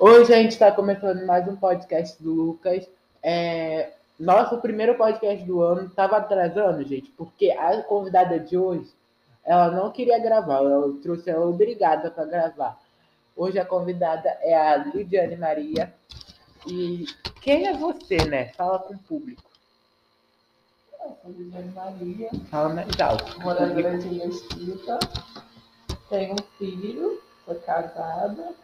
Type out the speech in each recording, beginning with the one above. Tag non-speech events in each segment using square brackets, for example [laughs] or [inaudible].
Hoje a gente está começando mais um podcast do Lucas. É, nosso primeiro podcast do ano estava atrasando, gente, porque a convidada de hoje, ela não queria gravar, eu trouxe ela obrigada para gravar. Hoje a convidada é a Lidiane Maria. E quem é você, né? Fala com o público. Eu sou Lidiane Maria, Fala mais alto. moradora de Mesquita. Tenho um filho, sou casada.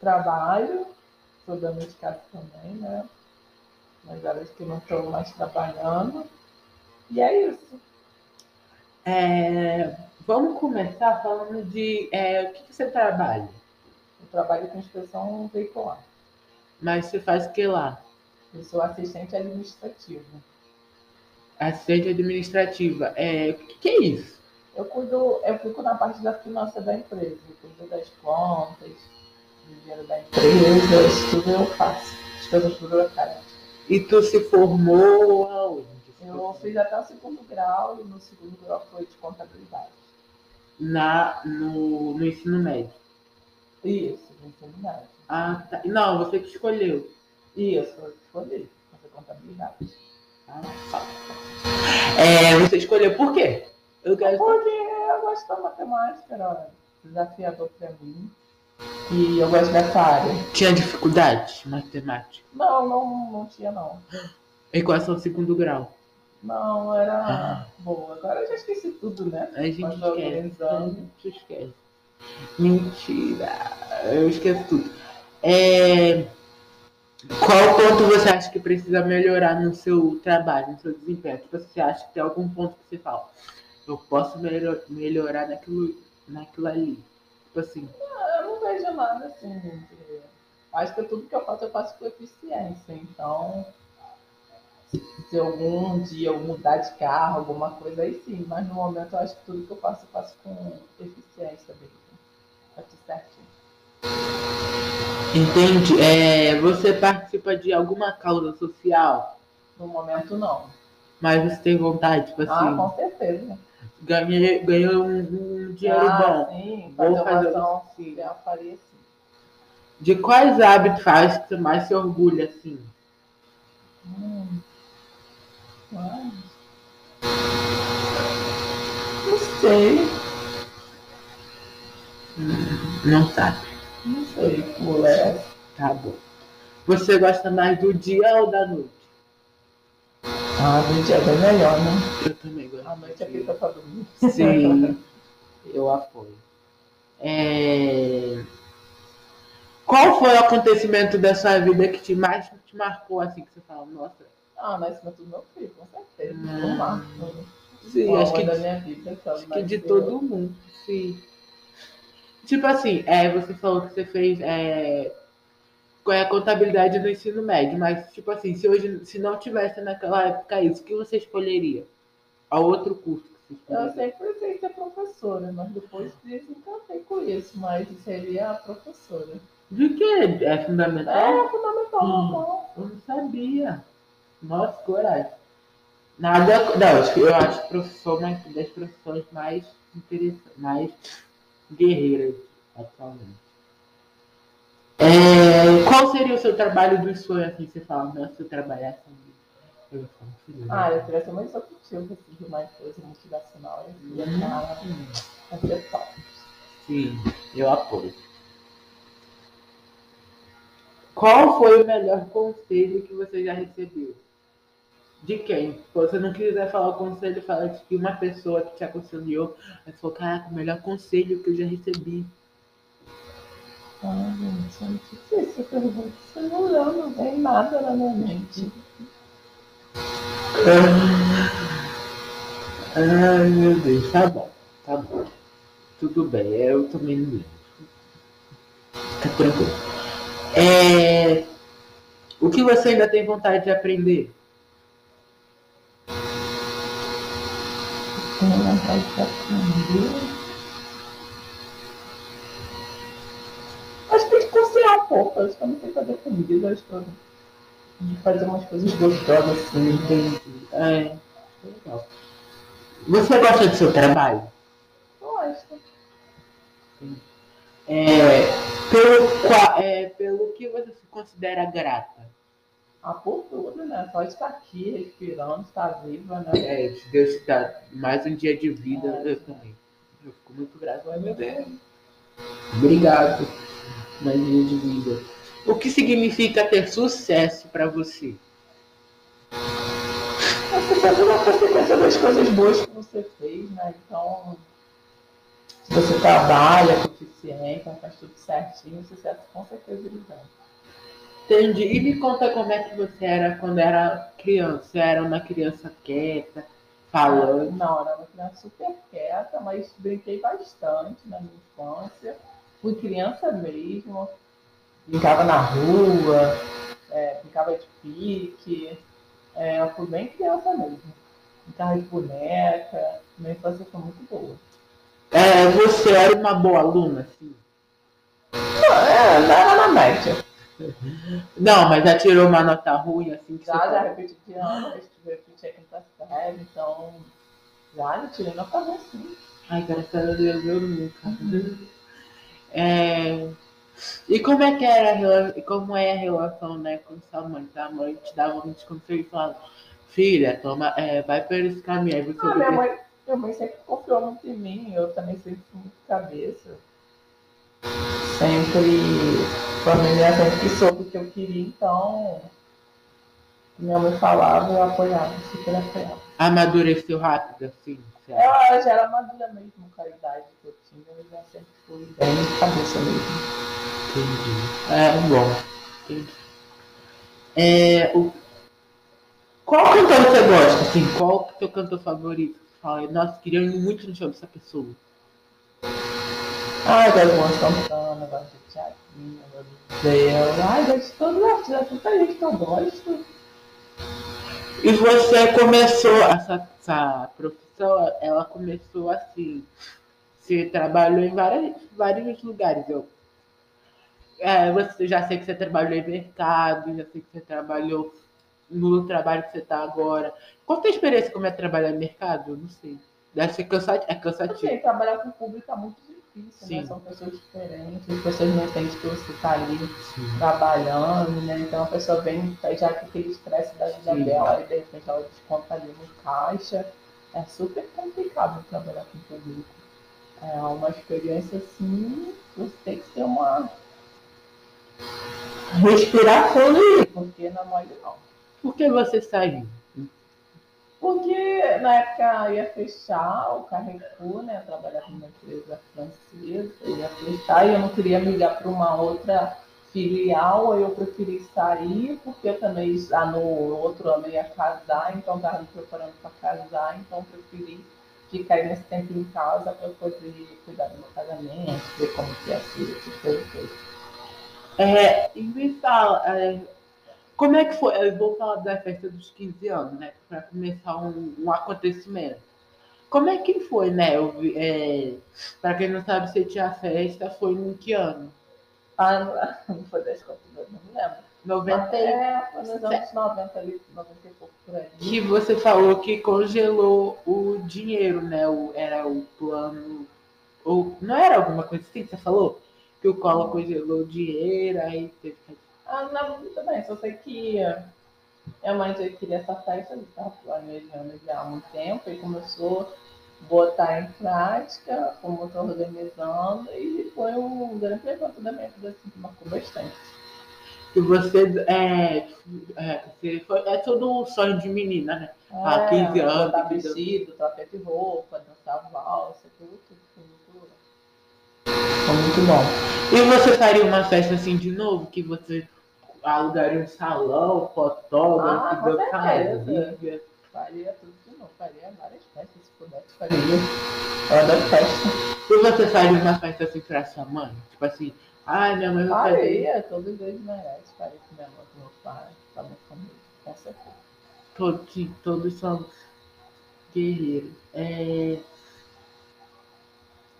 Trabalho, sou dona de casa também, né? Mas horas que não estou mais trabalhando. E é isso. É, vamos começar falando de é, o que, que você trabalha. Eu trabalho com inspeção veicular. Mas você faz o que lá? Eu sou assistente administrativa. Assistente administrativa. É, o que, que é isso? Eu cuido, eu fico na parte da finança da empresa, eu cuido das contas, dinheiro da empresa, isso tudo eu faço, as coisas burocráticas. E tu se formou aonde? Eu fiz até o segundo grau e no segundo grau foi de contabilidade. Na, no, no ensino médio. Isso, de ensino médio. Ah, tá. Não, você que escolheu. Isso, eu escolhi fazer contabilidade. Ah, tá. É, você escolheu por quê? Eu quero Porque eu gosto da matemática, era desafiador para mim. E eu gosto dessa área. Tinha dificuldade matemática. Não, não, não tinha não. Equação segundo grau. Não, era Ah. boa. Agora eu já esqueci tudo, né? A gente Mas esquece. A gente esquece. Mentira. Eu esqueço tudo. É, Qual ponto você acha que precisa melhorar no seu trabalho, no seu desempenho? Tipo, você acha que tem algum ponto que você fala? Eu posso melhor- melhorar naquilo, naquilo ali. Tipo assim. Eu não vejo nada assim. de- Acho que tudo que eu faço, eu faço com eficiência. Então, se algum dia eu mudar de carro, alguma coisa, aí sim. Mas no momento, eu acho que tudo que eu faço, eu faço com eficiência mesmo. Tá tudo certinho. Entende? É, você participa de alguma causa social, No momento, não. mas você tem vontade, tipo Ah, assim, com certeza. Ganhei, ganhei um, um dinheiro ah, bom. sim. Vou Fazer sim. faria sim. De quais hábitos você mais se orgulha, assim? Hum. Não sei. Não sabe. Não sei. Mulher. Tá bom. Você gosta mais do dia ou da noite? Ah, do dia é bem melhor, né? Eu também gosto. A noite é feita pra dormir. Sim, [laughs] eu apoio. É, Qual foi o acontecimento da sua vida que te mais te marcou, assim, que você fala, nossa, Ah, nascimento do meu filho, com certeza. Hum. Um marco. sim, O acho que da minha vida. que Acho que de todo mundo, sim. Tipo assim, é, você falou que você fez é, com a contabilidade no ensino médio, mas tipo assim, se hoje, se não tivesse naquela época isso, o que você escolheria? A outro curso que você Eu sempre pensei ser professora, mas depois desencantei com isso, mas seria a professora. De que? É fundamental? É fundamental, Hum. não. Eu não sabia. Nossa, coragem. Nada. Não, que- eu acho professor mais, das profissões mais interessantes, mais guerreiras atualmente. É, qual seria o seu trabalho dos sonhos assim? Você fala, nossa, se eu trabalhasse eu ia ficar muito feliz. Ah, eu queria ser mais executivo, assim, de uma empresa multinacional. Eu ia estar Hum, top. Sim, eu apoio. Qual foi o melhor conselho que você já recebeu? De quem? Se você não quiser falar o conselho, fala de uma pessoa que te aconselhou. Mas falou, caraca, o melhor conselho que eu já recebi. Ah, gente, é difícil essa pergunta. Você não leu, não vem nada na minha mente. Ai, meu Deus. Tá bom, tá bom. Tudo bem, eu também não lembro. Tá tranquilo. É... O que você ainda tem vontade de aprender? Tenho vontade de aprender. Acho que tem que cozinhar um pouco. Acho que eu não sei fazer comida. Acho que eu de fazer umas coisas gostosas assim. Entendi. É, legal. Você gosta do seu trabalho? Gosto. É, Pelo, é, pelo que você se considera grata? Ah, por tudo, né? Só estar aqui, respirando, estar viva, né? É, Deus te dá mais um dia de vida, É. eu também. Eu fico muito grato. Ai, meu Deus. Obrigado. Mais um dia de vida. O que significa ter sucesso pra você? Você faz uma consequência das coisas boas que você fez, né? Então, se você trabalha com eficiência, faz tudo certinho, sucesso com certeza ele vem. Entendi. E me conta como é que você era quando era criança. Você era uma criança quieta, falando. Não, era uma criança super quieta, mas brinquei bastante na minha infância. Fui criança mesmo, brincava na rua, é, brincava de pique. É, eu fui bem criança mesmo. Brincava de boneca, minha infância foi muito boa. É, você era uma boa aluna, assim? Não, é, era na média. Não, mas já tirou uma nota ruim, assim, que Já, já fala, repeti de ano, repeti a quinta série, então já já tirei nota ruim sim. Ai, graças a Deus, eu nunca. É... E como é que era a rela- e como é a relação, né, com sua mãe? Sua mãe te dava muitos conselhos e falava, filha, toma, é, vai por esse caminho. Aí você Ah, minha mãe, minha mãe sempre confiou muito em mim, eu também sempre fui muito cabeça. Sempre, família sempre que soube o que eu queria, então minha mãe falava, eu apoiava, super apoiava. amadureceu rápido, assim. Ela já era madura mesmo com a idade que eu tinha, eu já sempre fui bem de cabeça mesmo. Entendi. É, bom. Entendi. É, o... Qual cantor você gosta, assim? Qual que é o seu cantor favorito? Fala, nossa, queria ir muito no show dessa pessoa. Ai, gosto de Luan Santana, gosto de Tiaguinho, gosto de Zé. Ai, gosto de todos os artistas, tanta gente que eu gosto. E você começou essa, essa profissão, ela começou assim. Você trabalhou em várias, vários lugares. Eu, é, você já sei que você trabalhou em mercado, já sei que você trabalhou no trabalho que você está agora. Qual a sua experiência como é trabalhar em mercado? Eu não sei. Deve ser cansativo. É cansativo. Assim, trabalhar com o público é muito difícil, né? Sim. São pessoas diferentes, as pessoas não entendem que você está ali Sim. trabalhando, né? Então a pessoa vem já com aquele estresse da vida Sim. dela e de repente ela desconta ali no caixa. É super complicado trabalhar com público. É uma experiência assim, você tem que ter uma respiração ali, porque não é mole não. Por que você saiu? Porque na época ia fechar o Carrefour, né? Eu trabalhava numa empresa francesa, ia fechar e eu não queria migrar para uma outra filial, aí eu preferi sair, porque eu também já no outro ano ia casar, então estava me preparando para casar, então preferi ficar aí nesse tempo em casa para poder cuidar do meu casamento, ver como que ia ser, essas coisas. É, e me fala, é, como é que foi? Eu vou falar da festa dos 15 anos, né? Para começar um, um acontecimento. Como é que foi, né? É, para quem não sabe, você tinha festa, foi em que ano? Ah, não, [laughs] foi das contas, não me lembro. 90 e- É, foi nos anos 90 ali, 90 e pouco por aí. que você falou que congelou o dinheiro, né? O, era o plano. Ou, não era alguma coisa assim que você falou? Que o Collor congelou o dinheiro, aí teve que. Ah, não bem, só sei que minha mãe já queria essa festa, eu estava planejando já há muito tempo, e começou botar em prática, como eu estou organizando, e foi um grande evento da minha vida, assim, que marcou bastante. Que você. É, é, você foi, é todo um sonho de menina, né? Ah, 15 anos, deu- vestido, troca de roupa, dançar valsa, tudo, tudo, muito, foi muito bom. E você faria uma festa assim de novo? Que você alugaria um salão, fotógrafo, Ah, dançaria? Faria tudo de novo, faria várias festas, pudesse, faria. Eu adoro festa. E você faria uma festa assim pra sua mãe? Tipo assim, ai, minha mãe vai fazer. Faria, todos os dois merecem. Faria com minha mãe, com meu pai, com a minha família, com certeza. Todos, sim, todos somos guerreiros. É...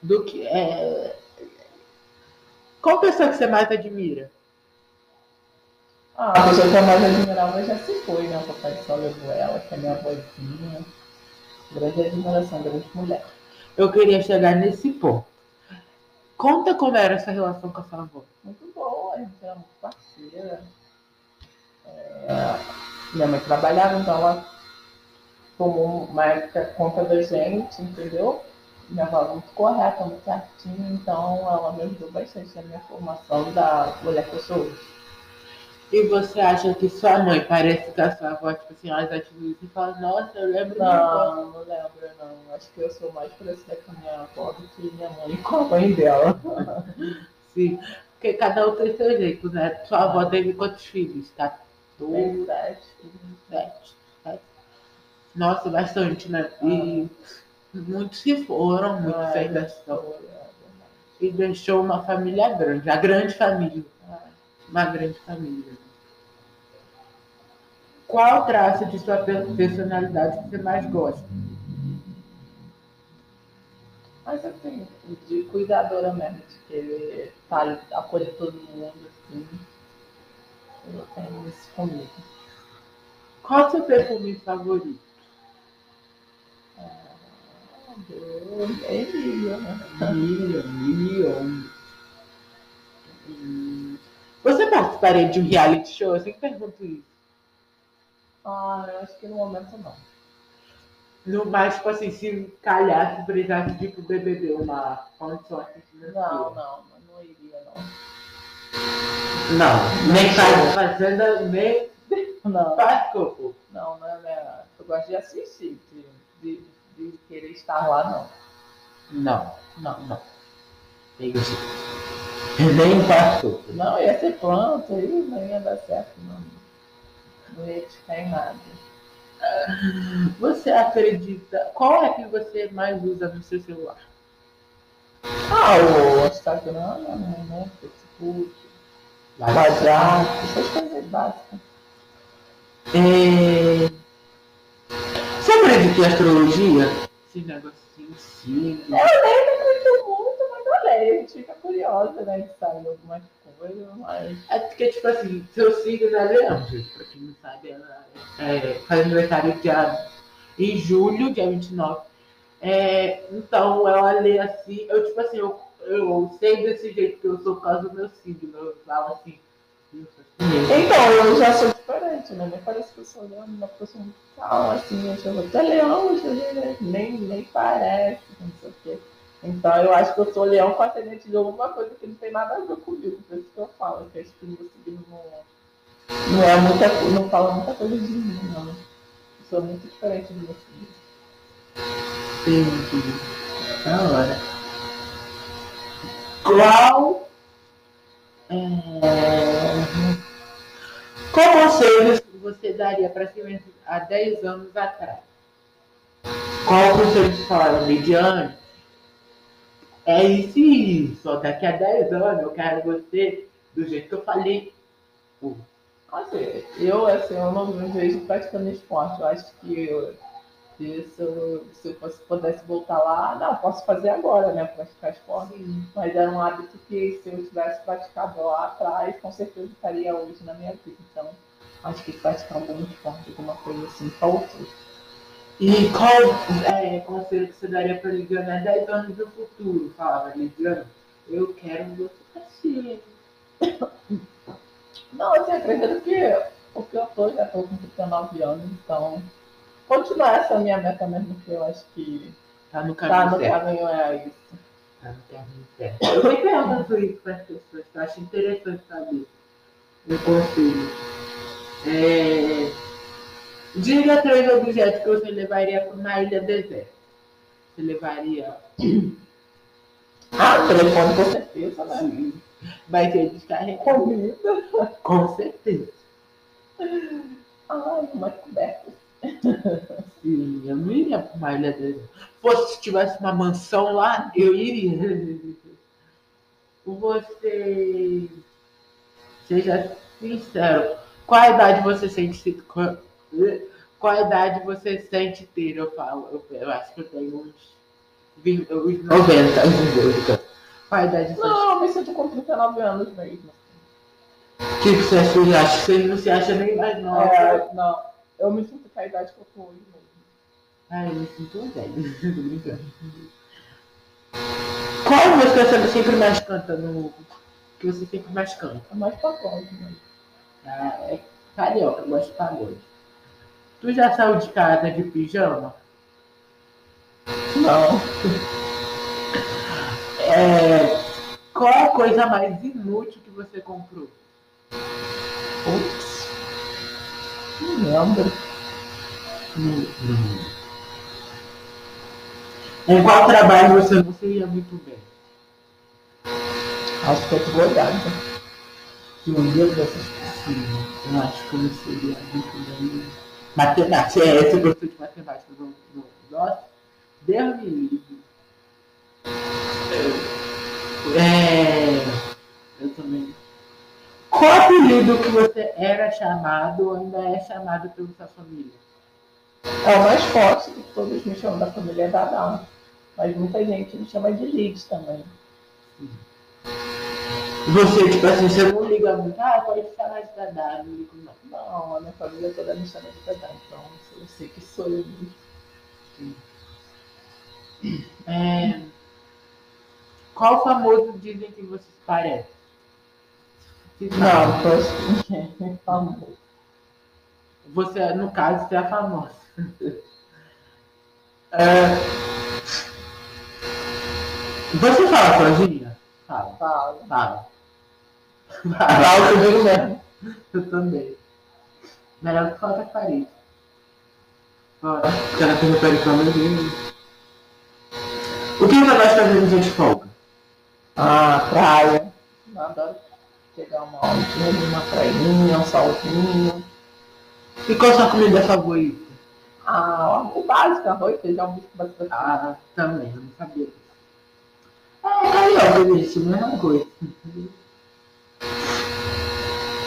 Do que. É... Qual pessoa que você mais admira? Ah, a pessoa que eu mais admirava já se foi, né? O papai só levou ela, que é minha vozinha. Grande admiração, grande mulher. Eu queria chegar nesse ponto. Conta como era essa relação com a sua avó. Muito boa, a gente era muito parceira. É, minha mãe trabalhava, então ela tomou uma época conta da gente, entendeu? Minha avó era muito correta, muito certinha, então ela me ajudou bastante na minha formação da mulher que eu sou hoje. E você acha que sua mãe parece com a sua avó, tipo assim, as atitudes e fala, nossa, eu lembro Não, minha avó. não lembro, não. Acho que eu sou mais parecida com a minha avó do que minha mãe com a mãe dela. [laughs] Sim. Porque cada um tem seu jeito, né? Sua avó teve quantos filhos? 14, Tem sete. 7, Nossa, bastante, né? E muitos se foram, muitos Ah, ainda estão. é verdade. E deixou uma família grande, a grande família. Uma grande família. Qual traço de sua pe- personalidade você mais gosta? Mas assim, de cuidadora mesmo, de querer tá, acolher todo mundo, assim. Eu tenho isso comigo. Qual o seu perfume favorito? Ah, eu- É Emília, né? Million, million. Hum. Participaria de um reality show? Eu sempre pergunto isso. Ah, eu acho que no momento não. No, mas, tipo assim, se calhar, se precisasse pro BBB, uma condição financeira. Não, não, não, não iria, não. Não, nem faz fazenda, nem Não, [laughs] faz corpo. não, não é minha. Eu gosto de assistir, de, de, de querer estar lá, não. Não, não, não. Entendi. [laughs] Nem corpo. Não, ia ser planta aí, não ia dar certo, não. Não ia ficar em nada. Você acredita? Qual é que você mais usa no seu celular? Ah, o Instagram, né? Facebook, WhatsApp, essas coisas básicas. É... Você acredita em astrologia? Esse negocinho signo. Eu nem acredito muito, leio. A gente fica curiosa, né? De saber algumas coisas, mas. É porque, tipo assim, seu signo é leão, gente. Pra quem não sabe, ela é, faz aniversário dia, em julho, dia 29. É, então, ela lê assim, eu, tipo assim, eu, eu sei desse jeito que eu sou por causa do meu signo. Eu falo assim. Então, eu já sou diferente, né? Nem parece que eu sou leão, uma pessoa muito calma, assim. Eu chamo até leão, nem, nem parece, não sei o quê. Então, eu acho que eu sou leão com ascendente de alguma coisa que não tem nada a ver comigo. Por isso que eu falo, que acho que meu signo não, não é muita não fala muita coisa de mim, não. Eu sou muito diferente do meu signo. Entendi. Da hora. Qual. É... Qual conselho você daria para si mesmo há 10 anos atrás? Qual conselho que fala, mediano? É isso e isso. Daqui a 10 anos eu quero você do jeito que eu falei. Assim, eu, assim, eu não me vejo praticando esporte. Eu acho que eu, se, eu, se eu fosse- pudesse voltar lá, não, posso fazer agora, né? Praticar esporte. Mas era um hábito que se eu tivesse praticado lá atrás, com certeza estaria hoje na minha vida. Então, acho que praticar um bom esporte, alguma coisa assim, faltou. E qual é, conselho que você daria para Lidiana há 10 anos no futuro? Falava, Lidiana, eu quero você assim. [coughs] Não, assim, acredito que o que eu tô, já tô com 39 anos, então continuar essa minha meta mesmo, que eu acho que Tá no tá caminho no certo. caminho é isso. Tá no caminho certo. Eu sempre pergunto isso para as pessoas, que eu acho interessante saber. Um conselho. É... Diga três objetos que você levaria para uma ilha deserta. Você levaria. Ah, telefone com certeza, né? Sim. Vai ter descarregar. Comida. Com certeza. Ai, umas cobertas. Sim, eu não iria para uma ilha deserta. Fosse se tivesse uma mansão lá, eu iria. Você. Seja sincero. Qual a idade você sente. Qual, qual idade você sente ter? Eu falo, eu, eu acho que eu tenho uns. vin- Uns 90. Qual idade você Não, eu me sinto com 39 anos mesmo. O que você acha? Você acha? Você não se acha nem mais nova. É, não, eu me sinto com a idade que eu tô hoje mesmo. Ai, eu me sinto velho. [laughs] Qual música você sempre mais canta no. Que você sempre mais canta? É mais pagode, né? Ah, é carioca, eu gosto de pagode. Tu já saiu de casa de pijama? Não. É, qual a coisa mais inútil que você comprou? Putz. Não lembro. Em qual trabalho você não seria muito bem? Acho que é advogada. Que um dia dessas possível. Eu acho que eu não seria muito bem. Matemática, é, você gostou de matemática no, no Nossa, Deus me livre. É, eu também. Qual apelido que você era chamado ou ainda é chamado pela sua família? É o mais forte que todos me chamam da família é Dadá. Mas muita gente me chama de Lids também. Você, tipo assim, você não liga muito, ah, pode chamar de Dadá, não ligo não. Não, a minha família toda me chama de Dadá. Então eu sei que sou eu mesmo. É, qual famoso dizem que você se parece? Se sabe. Não, eu é [laughs] famoso. Você, no caso, você é famosa. [laughs] É, você fala sozinha? Fala. Fala. Fala. Fala comigo mesmo. Eu também. Melhor do que falar com a parede. Bora. Porque ela tem o perifone dele. O que você gosta de fazer no dia de folga? Ah, praia. Eu adoro pegar uma ondinha ali, uma prainha, um solzinho. E qual a sua comida favorita? Ah, o básico, arroz, feijão, bicho, bastante. Ah, também, eu não sabia. É, carioca, isso, mesma coisa.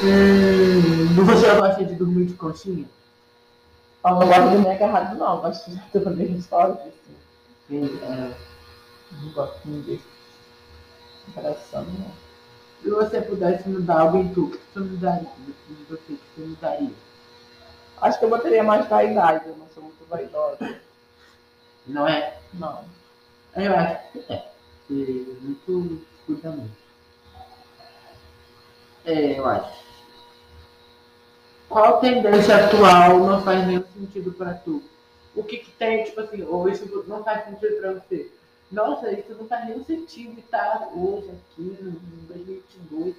Hum, você gosta de dormir de conchinha? Eu não gosto de dormir agarrado, não. Eu gosto de dormir só assim. Sim, é. Não gosto de ninguém. Abraçando, não. Se você pudesse mudar algo em tu, o que você mudaria? Em você, o que você mudaria? Acho que eu botaria mais vaidade, eu não sou muito vaidosa. Não é? Não. Eu acho que é. Porque muito cuida muito. É, eu acho. Qual tendência atual não faz nenhum sentido pra tu? O que que tem, tipo assim, ou isso não faz sentido pra você? Nossa, isso não faz nenhum sentido estar hoje aqui no em 2022.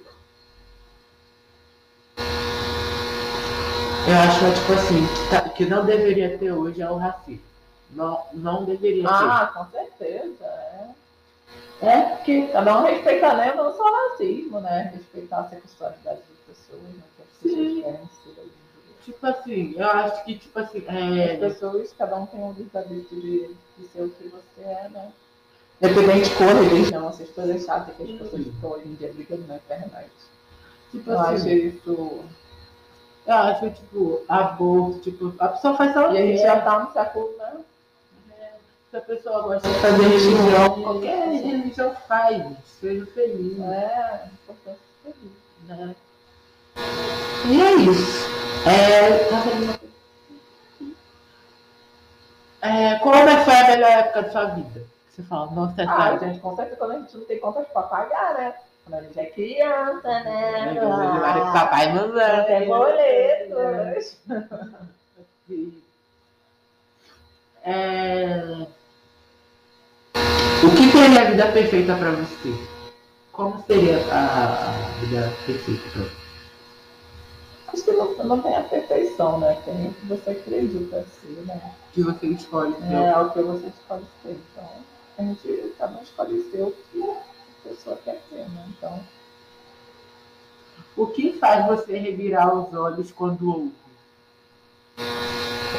Eu acho que, tipo assim, que, tá- que não deveria ter hoje é o racismo. Não, não deveria ter. Ah, com certeza, é. É porque Cada um respeita, né? Não só racismo, né? Respeitar a sexualidade das pessoas, né? Que as pessoas Sim. querem ser hoje em dia. Tipo assim, eu acho que, tipo assim, As é, pessoas, cada um tem um livre-arbítrio de, de ser o que você é, né? Independente de cor, religião, essas coisas chatas que as pessoas ficam hoje em dia brigando na internet. tipo Eu acho assim, isso. eu acho, tipo, aborto, tipo, a pessoa faz só o E a gente já tá no século, né? Se a pessoa gosta de fazer religião, qualquer religião faz, seja feliz, É, importante ser feliz. né? E é isso. É, tá? É, como é que foi a melhor época da sua vida? Você fala, nossa, essa Ah, gente, com certeza quando a gente não tem contas pra pagar, né? Quando a gente é criança, né? Ah, Papai e mamãe. Não tem boletos. É... Que seria a vida perfeita para você? Como seria a, a vida perfeita pra você? Acho que não, não tem a perfeição, né? Tem o que você acredita ser, né? Que você escolhe. É o que você escolhe ser. Então, a gente cada um escolhe ser o que a pessoa quer ser, né? Então, O que faz você revirar os olhos quando ouve?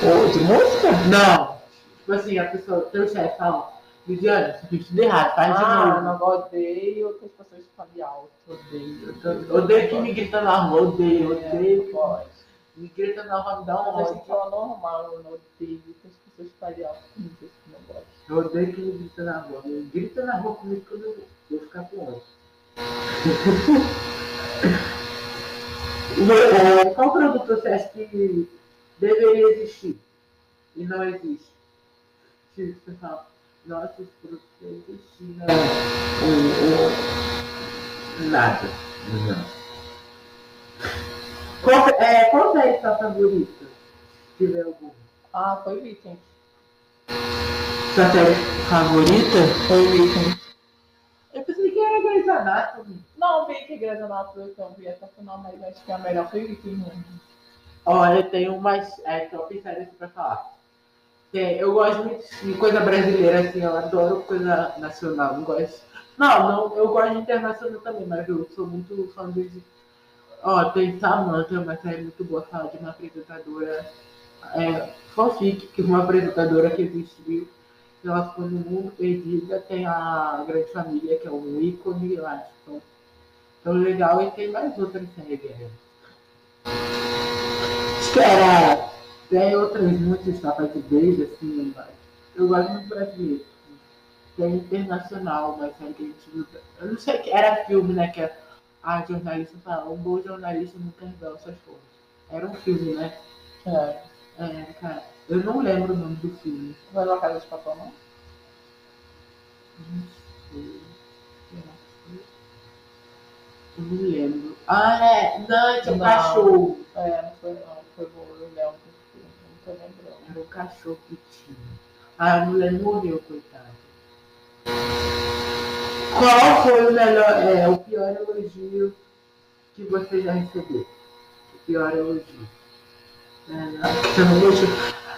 ou de música? Não. Tipo assim, a pessoa, teu chefe fala, Lidiana, você fez tudo errado, faz de Ah, novo. não odeio que as pessoas falem alto. Odeio. Eu Odeio que me grita na rua, odeio, odeio que Pode. me grita na rua, me dá um ódio. que é normal, eu não odeio que as pessoas falem alto comigo, eu não gosto. Eu odeio que me grita na rua. Me grita na rua comigo quando eu vou ficar com ódio. [laughs] É, Qual produto você acha que deveria existir e não existe? Tipo, você fala, nossos produtos China o, o, nada. Não. Qual, é, qual é a sua favorita? Se tiver alguma. Ah, foi Vikings. Sua série favorita? Foi Vikings. Eu pensei que era Grey's Anatomy. Não, vi que Grey's Anatomy eu vi até o final, mas acho que a melhor foi Vikings mesmo. Olha, eu tenho umas é, top séries pra falar. Tem, eu gosto muito de coisa brasileira, assim, eu adoro coisa nacional, não gosto. Não, não, eu gosto de internacional também, mas eu sou muito fã de. Ó, tem Samantha, uma série muito boa, fala de uma apresentadora é, fanfic, que uma apresentadora que existiu, ela ficou no mundo perdida, tem a Grande Família, que é um ícone, acho. Então, então legal, e tem mais outras séries. Né? Tem outras muitas tapas de beijo, assim, mas eu gosto muito brasileiro. Tem internacional, mas série que a gente viu. Eu não sei que era filme, né? Que a jornalista fala, um bom jornalista nunca revela suas coisas. Era um filme, né? É. É, cara, eu não lembro o nome do filme. Vai na casa de papel, não? Não sei. Eu não lembro. Ah, é. Não, tinha um Não. cachorro. É, não foi não. Foi bom, eu lembro. Não tô lembrando. Era um cachorro que tinha. Ah, a mulher morreu, coitada. Qual foi o melhor, é, o pior elogio que você já recebeu? O pior elogio. É, não, deixa.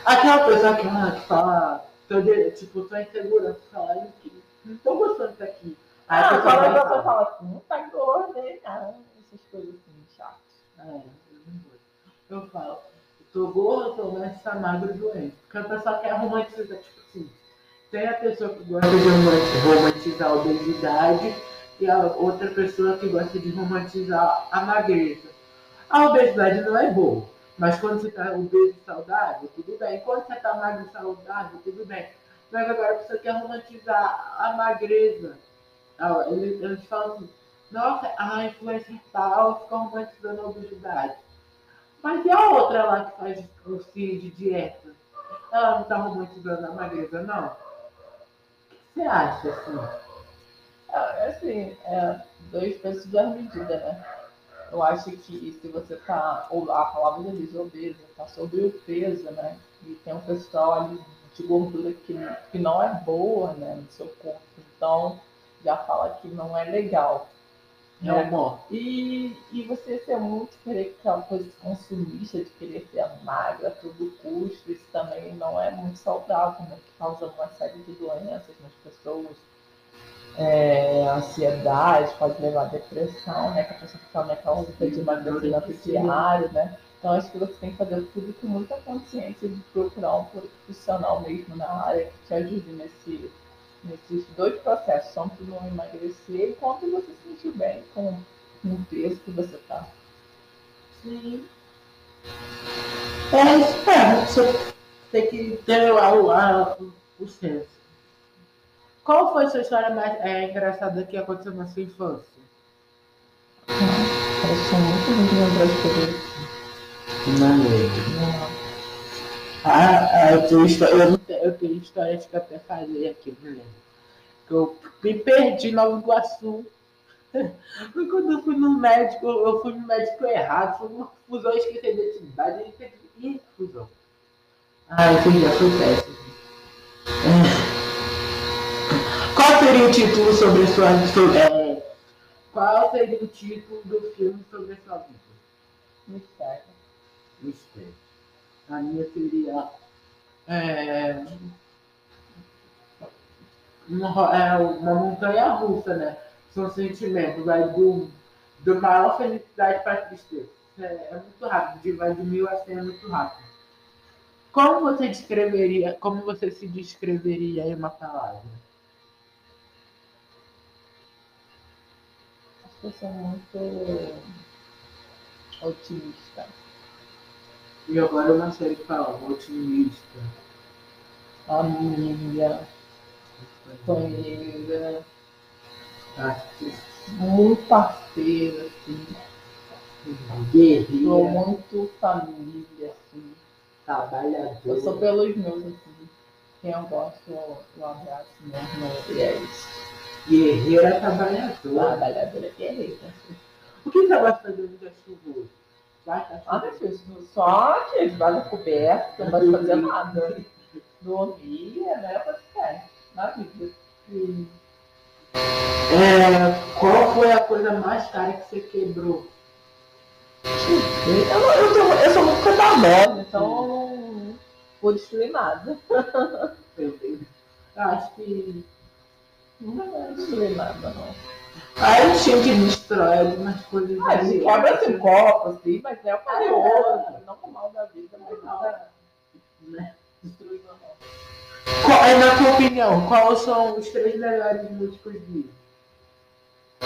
Aquela pessoa que, ah, que fala, tô de- tipo, tô insegura, fala não tô gostando disso aqui. Aí a Ah, pessoa que falar, você fala assim, não tá gordo, hein? Ah, essas coisas assim, chatas. É, eu não gosto. Eu falo, tô gordo, tô mas tá magro doente. Porque a pessoa quer romantizar, tipo assim. Tem a pessoa que gosta de roman- romantizar a obesidade e a outra pessoa que gosta de romantizar a magreza. A obesidade não é boa, mas quando você tá obeso e saudável, tudo bem. Quando você tá magro e saudável, tudo bem. Mas agora você quer romantizar a magreza. Ah, Eles, eles falam assim, nossa, a influência tal fica romantizando a obesidade. Mas e a outra lá que faz cursinho de dieta? Ela não tá romantizando a magreza, não? O que você acha, assim? É, assim, é, dois pesos duas medidas, né? Eu acho que se você tá, ou a palavra já diz obeso, tá sobre o peso, né? E tem um pessoal ali de gordura que, que não é boa, né, no seu corpo. Então, já fala que não é legal. É o mó. E, e você ser muito querer aquela coisa consumista de querer ser magra a todo custo, isso também não é muito saudável, né? Que causa uma série de doenças nas pessoas. É, ansiedade, pode levar a depressão, né? Que a pessoa fica luta de emagrecimento diário, né? Então acho que você tem que fazer tudo com muita consciência de procurar um profissional mesmo na área que te ajude nesse, nesses dois processos, tanto no emagrecer quanto você se sentir bem com, com o peso que você tá. Sim. É isso, é. Você tem que ter o, o, a- o senso. Qual foi a sua história mais é, engraçada que aconteceu na sua infância? Eu sou muito ruim lembrar de coisas. Não lembro. Ah, eu tenho história, eu, tenho, eu tenho histórias que eu até falei aqui, não lembro. Que Eu me perdi Nova Iguaçu. [laughs] Foi quando eu fui no médico, eu fui no médico errado, foi uma confusão, eu esqueci a identidade, ele fez Ih, confusão. Ah, dia foi péssimo. É. Qual seria o título sobre a sua sobre, é, Qual seria o título do filme sobre a sua vida? Mistério. Mistério. A minha seria. É, uma, é uma montanha russa, né? São sentimentos. Vai do, do maior felicidade para tristeza. É, é muito rápido, vai de mil a cem é muito rápido. Como você descreveria, como você se descreveria em uma palavra? Acho que eu sou muito otimista. E agora uma série que fala, otimista. Amiga, companheira, artista, muito parceira, assim. Sou guerreira, muito família, assim. trabalhadora. Eu sou pelos meus, assim. Quem eu gosto, eu abraço mesmo. E é isso. Guerreira trabalhadora. Trabalhadora guerreira. O que você vai fazer no dia chuvoso? Vai Ah, meu filho, só que debaixo coberto, não vai fazer nada. Dormir, né? Você na vida. É, qual foi a coisa mais cara que você quebrou? Eu, eu, sou, eu sou muito cuidadosa, então eu não vou destruir nada. Eu acho que. Não vai destruir nada, não. Aí a gente destrói algumas coisas. Ah, a gente quebra assim, copo, assim, mas é o carinhoso, não com mal da vida, mas nada Né? destruído, não. Qual, é, na tua opinião, quais são os três melhores músicos de.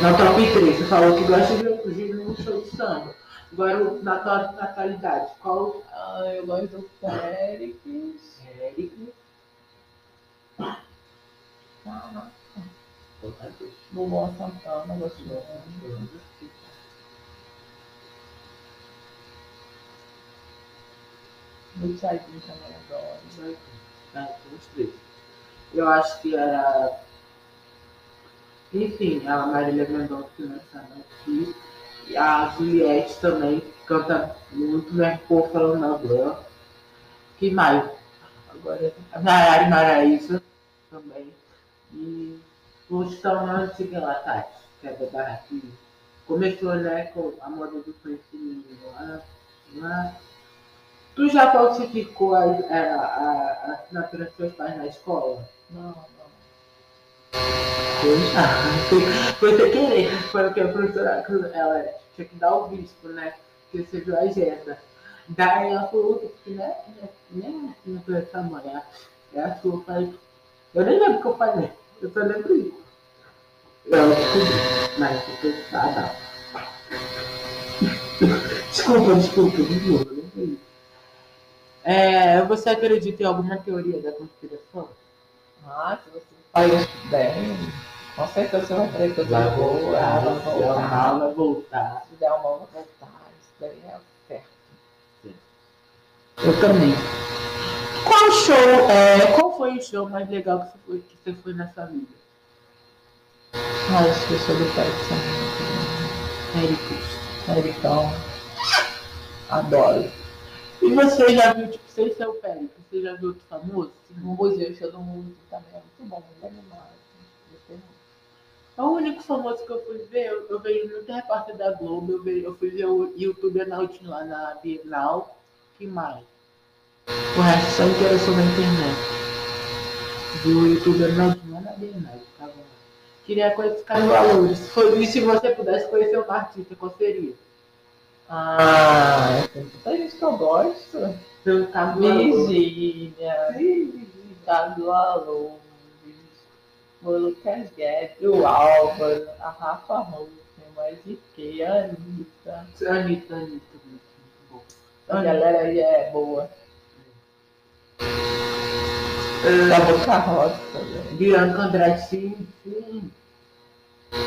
Na top 3, você falou que gosta de, de um show de samba. Agora, na tua natalidade, qual. Ah, eu gosto do Félix. Eric. Ah, Luan Santana, gosto muito. Do Tchaizinho também adoro. Tá, os três. Eu acho que era. Enfim, a Marília Mendonça que lançaram aqui. E a Juliette também, que canta muito, né? Pô, falando na dela. Que mais? Agora, a Nayara Maraísa também. E o Estão na antiga lá, Tati, que é da Barraquinha. Começou, né, com a moda do conhecimento lá. lá. Tu já falsificou a, a, a, a assinatura dos seus pais na escola? Não, não. Foi já. [laughs] Foi sem querer. Foi o que a professora ela tinha que dar o bispo, né? Que você viu a agenda. Daí ela falou que né, né, não foi essa mãe, é a- é sua. Eu eu nem lembro o que eu falei. Eu só lembro isso. Eu descobri, mas eu tô cansada. [laughs] Desculpa, desculpa, de novo, isso. É, você acredita em alguma teoria da conspiração? Ah, se você faz bem, com certeza você vai eu Vai voltar, ela voltar, vai voltar. Se der uma, voltar. Isso daí é certo. Eu também. Qual show, é, qual foi o show mais legal que você foi, que você foi nessa vida? Ah, acho que eu sou do Petson. Eric. Ericão. Adoro. E você já viu, tipo, sem ser o Pérez, você já viu outro famoso? No museu, o show do museu também é muito bom, muito animado. É o único famoso que eu fui ver, eu, eu vejo muito repórter da Globo, eu, vejo, eu fui ver o YouTube Arnaldinho lá na Bienal, que mais? O resto só interessou na internet. Vi o YouTube Arnaldinho lá na Bienal, ficava lá. Queria conhecer Carlos Valores. E se você pudesse conhecer um artista, qual seria? Ah, tem muita gente que eu gosto. Pelo Valores. Virgínia, Ricardo Alonso, o Lucas Guedes, o Álvaro, a Rafa Russen, mais de que, a Anitta. Anitta, Anitta, muito bom. A galera aí é boa. É, Da Boca Rosa também. Bianca Andrade, sim, sim.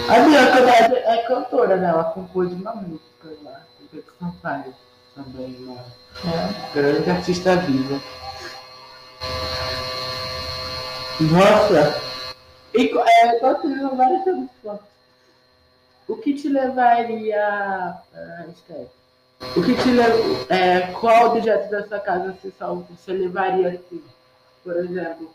A Bianca Andrade é cantora, né? Ela compôs uma música lá, com o Pedro Sampaio também, uma né? grande artista viva. Nossa! E é, tendo várias perguntas. O que te levaria. Ah, esquece. O que te leva. É, qual objeto da sua casa você, só, você levaria assim? Por exemplo,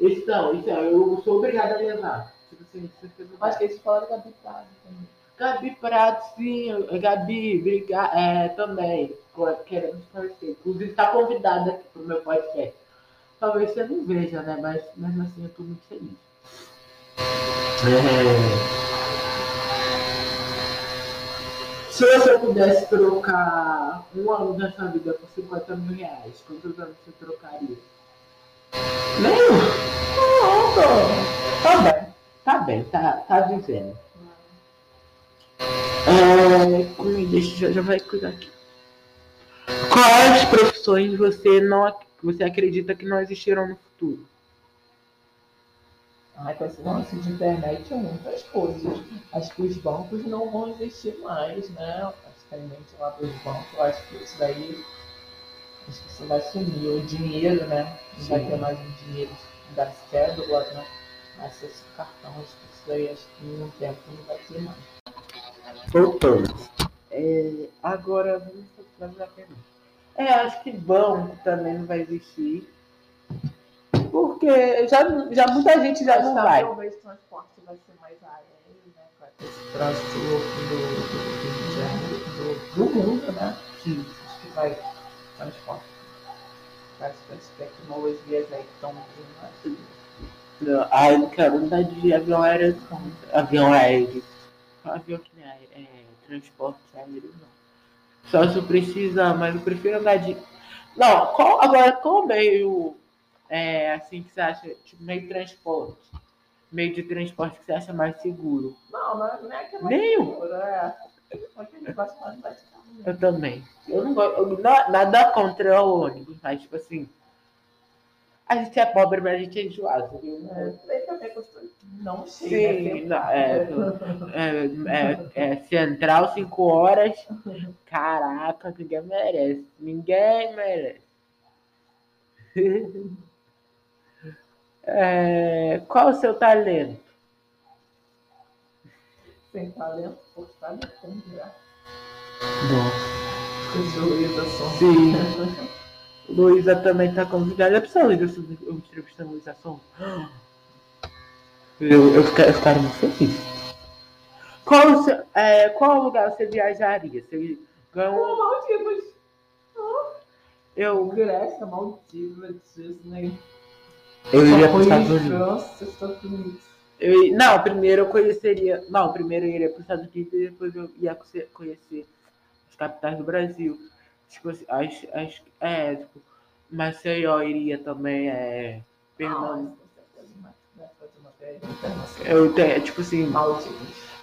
esse não, isso é, eu sou obrigada a levar. Você não Acho que eles falaram da Bitrado também. Gabi Prato, sim, Gabi, briga, é, também, queremos conhecer. Inclusive, está convidada aqui para o meu podcast. Talvez você não veja, né? Mas mesmo assim, eu estou muito feliz. É... Se você pudesse trocar um ano da sua vida por 50 mil reais, quantos anos você trocaria? Nenhum. Pronto! Tá bem. Tá bem, tá, tá vivendo. É, deixa, já, já vai cuidar aqui. Quais profissões você não você acredita que não existirão no futuro? Ai, com esse lance de internet, muitas coisas. Acho que os bancos não vão existir mais, né? As pendentes lá dos bancos, acho que isso daí Acho que isso vai sumir. O dinheiro, né? Não vai Sim. ter mais o dinheiro das cédulas, né? Mas esse cartão, acho que isso aí acho que em um tempo não vai ter mais. Voltando. É, agora vamos fazer a pergunta. É, acho que banco também não vai existir. Porque já, já muita gente já não vai. Talvez o transporte vai ser mais aéreo, né? Vai ter esse transporte do, do, do, do, do mundo, né? Sim. Acho que vai transporte. As as tecnologias aí que estão vindo. Não, ah, eu não quero andar de avião aéreo, não. Avião aéreo. Avião que é, aéreo, é transporte aéreo, não. Só se eu precisar, mas eu prefiro andar de. Não, qual, agora qual meio é, assim que você acha, tipo, meio de transporte? Meio de transporte que você acha mais seguro? Não, não é, não é que é mais Nenhum. seguro, é. Gosta mais. Eu também. Eu não gosto. eu- na- nada contra o ônibus, mas tipo assim. A gente é pobre, mas a gente é enjoado. viu? É, também gostou. Não sei, Sim, né? não, é, é, é, é central 5 horas. Caraca, ninguém merece. Ninguém merece. É, qual o seu talento? Sem talento, forçado, como dirá. Nossa. Luísa Sonza. Sim. Luísa também tá convidada. É pra Luísa eu entrevistando a Luísa Sonza. Eu, eu, fica- eu ficaria muito feliz. Qual, o seu- é, qual lugar você viajaria? Você ganhou. Pô, Maldivas. Eu, Grécia, Maldivas, Disney. eu iria para os Estados Unidos. França, Estados Unidos. Eu, não, primeiro eu conheceria. Não, primeiro eu iria para os Estados Unidos e depois eu ia conhe- conhecer capitais do Brasil. Tipo assim, as, as, é, tipo, Maceió iria também, é. Pernambuco. Ah, internacional. Eu tenho, tipo assim,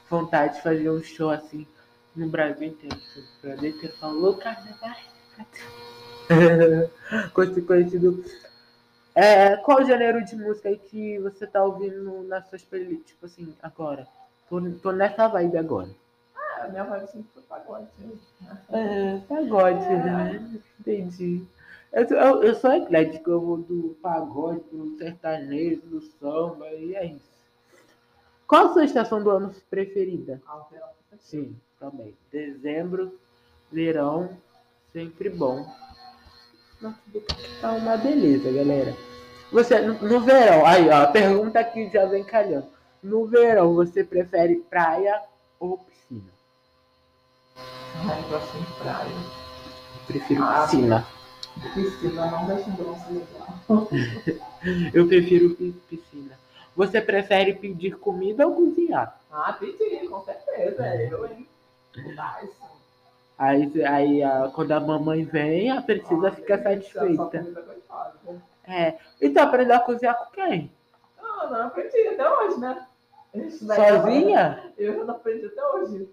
vontade de fazer um show assim no Brasil inteiro. tipo, O Brasil inteiro falou carnaval. [laughs] Conhecido. É, qual gênero de música aí que você tá ouvindo nas suas playlists? Tipo assim, agora. Tô, tô nessa vibe agora. A minha vibe sempre foi pagode. né? É, pagode, né? Entendi. Eu, sou- eu, eu sou eclético, eu vou do pagode, do sertanejo, do samba, e é isso. Qual a sua estação do ano preferida? Ah, o verão. Sim, também. Dezembro, verão, sempre bom. Nossa, tá uma beleza, galera. Você, no, no verão, aí ó, a pergunta que já vem calhando. No verão, você prefere praia ou piscina? Ai, eu gosto de praia. Prefiro Ah. piscina. Piscina não deixa de ser legal. Eu prefiro pi- piscina. Você prefere pedir comida ou cozinhar? Ah, pedi, com certeza. É eu, hein? Aí, aí a- quando a mamãe vem, a Precisa Ah, fica delícia, Só satisfeita. É. Então aprendeu a cozinhar com quem? Não, não aprendi até hoje, né? Sozinha? Eu não aprendi até hoje.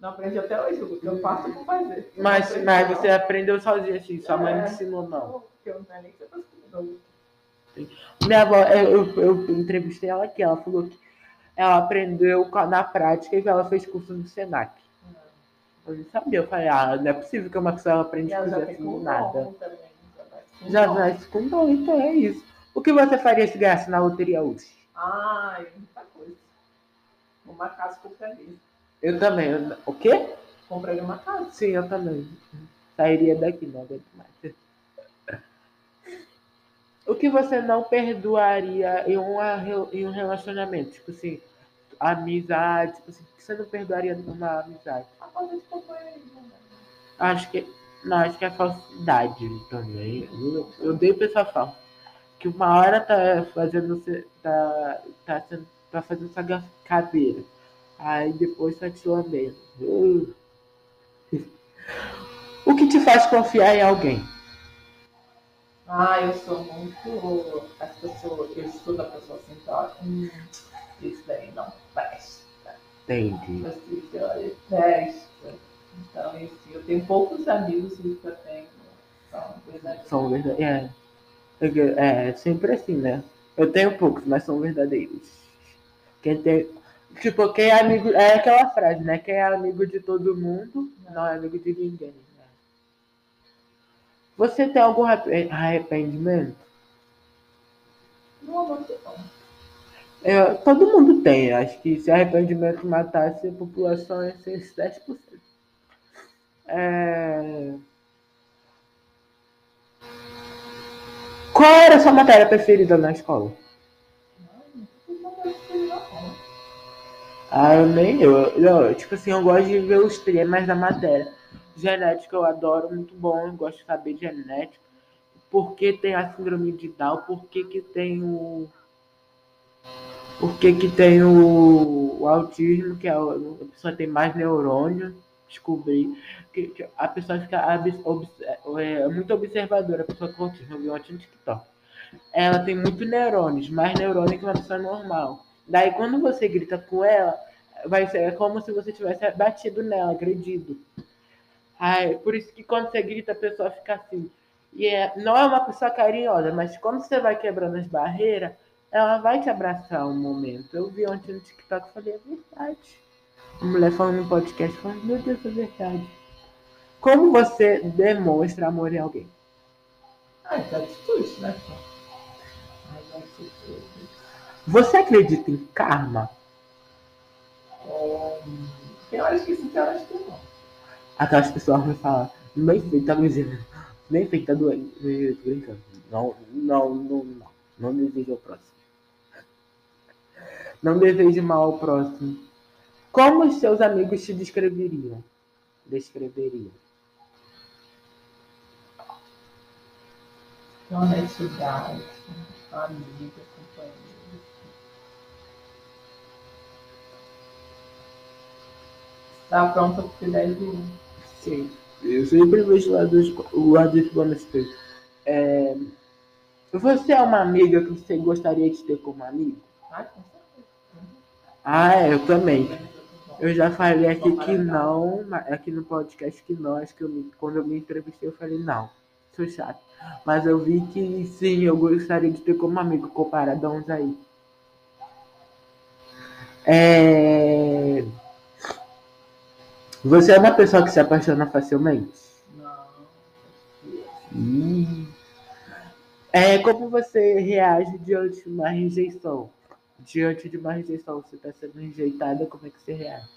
Não aprendi até hoje, o que eu faço com fazer. Mas, aprendi, mas não. você aprendeu sozinha, assim, sua mãe não É. ensinou, não. Porque eu não é nem que você comigo. Minha avó, eu, eu, eu entrevistei ela aqui, ela falou que ela aprendeu na prática e que ela fez curso no Senac. Eu não sabia, eu falei, ah, não é possível que uma pessoa aprende a cozinhar já tem assim com do nada. também. Já nasce com dom, então é isso. O que você faria se ganhasse na loteria hoje? Ai, muita coisa. Uma casa compraria. Eu também. eu- o quê? Compraria uma casa. Sim, eu também. Sairia daqui, não aguento mais. O que você não perdoaria em, uma, em um relacionamento? Tipo assim, amizade, tipo assim, o que você não perdoaria numa amizade? A falta de companheirismo. né? Acho que. Não, acho que é falsidade também. Eu, eu odeio pessoa falsa. Que uma hora tá fazendo. Tá, tá, sendo, tá fazendo essa cadeira. Aí depois lambendo. [laughs] Uh. O que te faz confiar em alguém? Ah, eu sou muito. As pessoas, eu estudo a pessoa assim, que ela, hum, isso daí não presta. Entendi. Assim, que olha, presta. Então, eu tenho poucos amigos que eu tenho. São verdadeiros. São verdadeiros. É, é, é sempre assim, né? Eu tenho poucos, mas são verdadeiros. Quem tem. Tipo, quem é amigo. É aquela frase, né? Quem é amigo de todo mundo não é amigo de ninguém. Né? Você tem algum arrependimento? Não, não tem não. Eu, todo mundo tem. Acho que se arrependimento matasse a população ia ser 10%. É... Qual era a sua matéria preferida na escola? Ah, eu nem eu, eu. Tipo assim, eu gosto de ver os temas da matéria. Genética eu adoro, muito bom. Eu gosto de saber de genética. Por que tem a síndrome de Down? Por que, que tem o. Por que, que tem o, o autismo, que é o, a pessoa tem mais neurônio? Descobri que, que a pessoa fica ob, é, muito observadora, a pessoa com autismo. Eu vi ontem no TikTok. Ela tem muito neurônios, mais neurônio que uma pessoa normal. Daí quando você grita com ela, vai ser como se você tivesse batido nela, agredido. Ai, por isso que quando você grita, a pessoa fica assim. E é, não é uma pessoa carinhosa, mas quando você vai quebrando as barreiras, ela vai te abraçar um momento. Eu vi ontem no TikTok e falei, é verdade. A mulher falando no podcast, falando, meu Deus, é verdade. Como você demonstra amor em alguém? Ah, é atitude, né? Ai, atitude. Você acredita em karma? Tem horas que sim, tem horas que não. Aquelas pessoas vão falar, bem feito, tá me dizendo, bem feito, tá doendo. Não, não, não, não. Não desejo ao próximo. Não deseje mal ao próximo. Como os seus amigos te descreveriam? Descreveriam. Honestidade, amiga, Tá pronta pro deve ir. Sim. Eu sempre vejo o lado, o lado de bom É... Você é uma amiga que você gostaria de ter como amigo? Ah, com certeza. Ah, é, eu também. Eu já falei aqui que não, aqui no podcast que não, acho que eu me, quando eu me entrevistei eu falei não, sou chato. Mas eu vi que sim, eu gostaria de ter como amigo comparado a uns aí. É... Você é uma pessoa que se apaixona facilmente? Não. É, como você reage diante de uma rejeição? Diante de uma rejeição, você está sendo rejeitada, como é que você reage?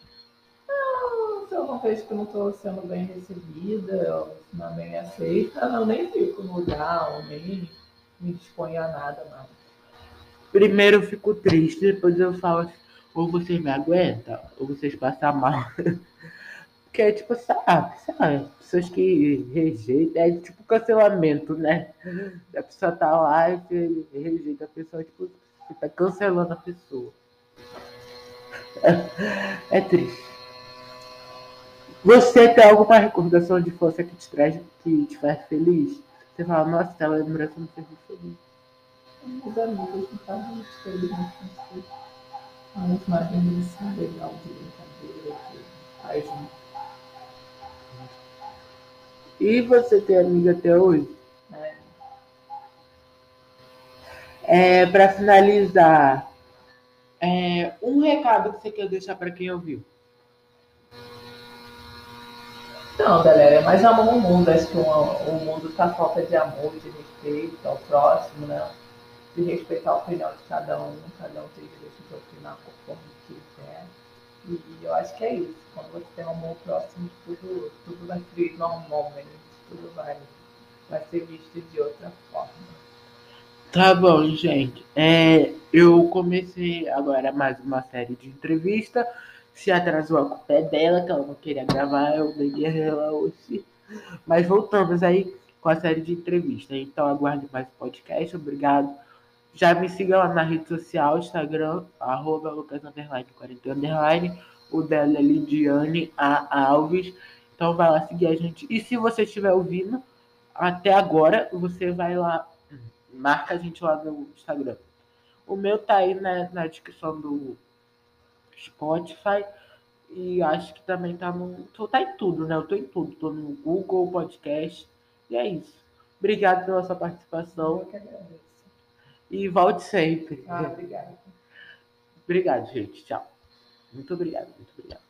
Não, se eu não vejo que eu não estou sendo bem recebida, ou não bem aceita, eu nem fico no lugar, ou nem me disponho a nada mais. Primeiro eu fico triste, depois eu falo assim, ou vocês me aguentam, ou vocês passam mal. [laughs] Que é tipo, sabe, sabe, pessoas que rejeitam, é tipo cancelamento, né? A pessoa tá lá e rejeita a pessoa, tipo, você tá cancelando a pessoa. [laughs] É, triste. Você tem alguma recordação de força que te traz, que te faz feliz? Você fala, nossa, aquela lembrança me fez feliz. Meus amigos não fazem muito feliz, mas uma lembrança legal de brincadeira, que faz um e você tem amiga até hoje? É, para finalizar, é, um recado que você quer deixar para quem ouviu? Não, galera, é mais amor no mundo. Acho que o, o mundo está falta de amor, de respeito ao próximo, né? De respeitar a opinião de cada um. Cada um tem direito de opinar conforme quiser. E eu acho que é isso. Quando você tem um amor próximo, tudo, tudo vai fluir normalmente. Tudo vai, vai ser visto de outra forma. Tá bom, gente. É, eu comecei agora mais uma série de entrevista. Se atrasou a culpa é dela, que ela não queria gravar, eu liguei ela hoje. Mas voltamos aí com a série de entrevista. Então aguarde mais podcast. Obrigado. Já me siga lá na rede social, Instagram, arroba Lucas Underline 40 Underline. O dela é Lidiane A. Alves. Então vai lá seguir a gente. E se você estiver ouvindo até agora, você vai lá, marca a gente lá no Instagram. O meu tá aí na, na descrição do Spotify. E acho que também tá no. Tá em tudo, né? Eu tô em tudo. Tô no Google Podcast. E é isso. Obrigado pela sua participação. Eu que agradeço. E volte sempre. Ah, obrigado. Obrigado, gente. Tchau. Muito obrigado, muito obrigado.